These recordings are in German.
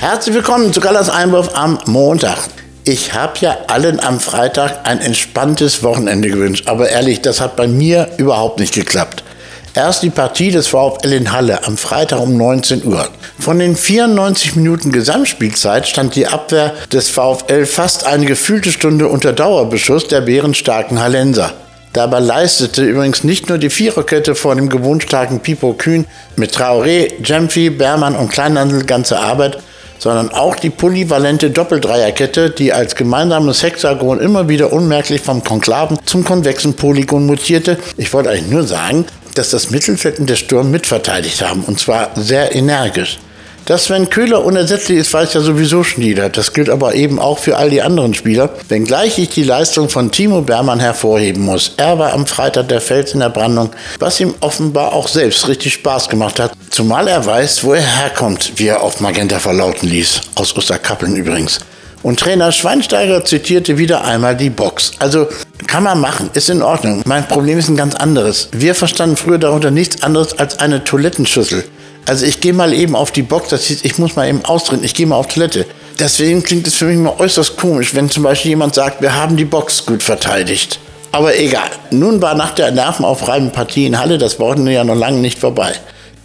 Herzlich willkommen zu Gallas Einwurf am Montag. Ich habe ja allen am Freitag ein entspanntes Wochenende gewünscht, aber ehrlich, das hat bei mir überhaupt nicht geklappt. Erst die Partie des VfL in Halle am Freitag um 19 Uhr. Von den 94 Minuten Gesamtspielzeit stand die Abwehr des VfL fast eine gefühlte Stunde unter Dauerbeschuss der bärenstarken Hallenser. Dabei leistete übrigens nicht nur die Viererkette vor dem gewohnt starken Pipo Kühn mit Traoré, Jemfi, Bermann und Kleinhandel ganze Arbeit, sondern auch die polyvalente Doppeldreierkette, die als gemeinsames Hexagon immer wieder unmerklich vom Konklaven zum konvexen Polygon mutierte. Ich wollte eigentlich nur sagen, dass das Mittelfeld und der Sturm mitverteidigt haben, und zwar sehr energisch. Dass Sven Köhler unersetzlich ist, weiß ja sowieso schon jeder. Das gilt aber eben auch für all die anderen Spieler. Wenngleich ich die Leistung von Timo Bermann hervorheben muss. Er war am Freitag der Fels in der Brandung, was ihm offenbar auch selbst richtig Spaß gemacht hat. Zumal er weiß, wo er herkommt, wie er auf Magenta verlauten ließ. Aus Osterkappeln übrigens. Und Trainer Schweinsteiger zitierte wieder einmal die Box. Also kann man machen, ist in Ordnung. Mein Problem ist ein ganz anderes. Wir verstanden früher darunter nichts anderes als eine Toilettenschüssel. Also ich gehe mal eben auf die Box, das hieß, ich muss mal eben austreten, ich gehe mal auf Toilette. Deswegen klingt es für mich mal äußerst komisch, wenn zum Beispiel jemand sagt, wir haben die Box gut verteidigt. Aber egal. Nun war nach der nervenaufreibenden Partie in Halle das Wochenende ja noch lange nicht vorbei.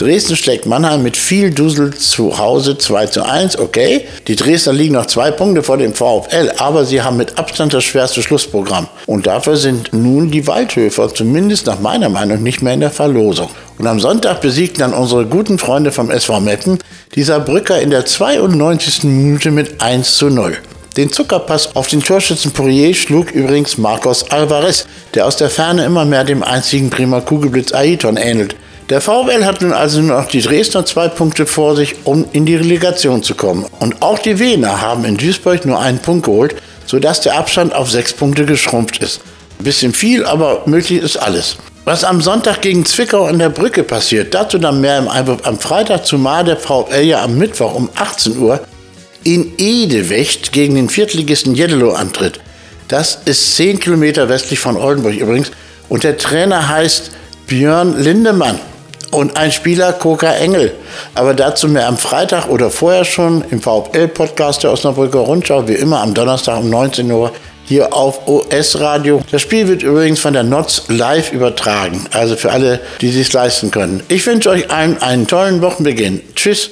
Dresden schlägt Mannheim mit viel Dusel zu Hause 2 zu 1. Okay, die Dresdner liegen noch zwei Punkte vor dem VfL, aber sie haben mit Abstand das schwerste Schlussprogramm. Und dafür sind nun die Waldhöfer, zumindest nach meiner Meinung, nicht mehr in der Verlosung. Und am Sonntag besiegten dann unsere guten Freunde vom SV Meppen die Saarbrücker in der 92. Minute mit 1 zu 0. Den Zuckerpass auf den Torschützen Poirier schlug übrigens Marcos Alvarez, der aus der Ferne immer mehr dem einzigen Prima Kugelblitz Aiton ähnelt. Der VfL hat nun also nur noch die Dresdner zwei Punkte vor sich, um in die Relegation zu kommen. Und auch die Wiener haben in Duisburg nur einen Punkt geholt, sodass der Abstand auf sechs Punkte geschrumpft ist. Ein bisschen viel, aber möglich ist alles. Was am Sonntag gegen Zwickau an der Brücke passiert, dazu dann mehr im Einwurf am Freitag, zumal der VfL ja am Mittwoch um 18 Uhr in Edewecht gegen den Viertligisten Jeddelo antritt. Das ist 10 Kilometer westlich von Oldenburg übrigens. Und der Trainer heißt Björn Lindemann und ein Spieler Koka Engel. Aber dazu mehr am Freitag oder vorher schon im VfL-Podcast der Osnabrücker Rundschau, wie immer am Donnerstag um 19 Uhr hier auf OS Radio. Das Spiel wird übrigens von der NOTS live übertragen, also für alle, die sich leisten können. Ich wünsche euch allen einen tollen Wochenbeginn. Tschüss.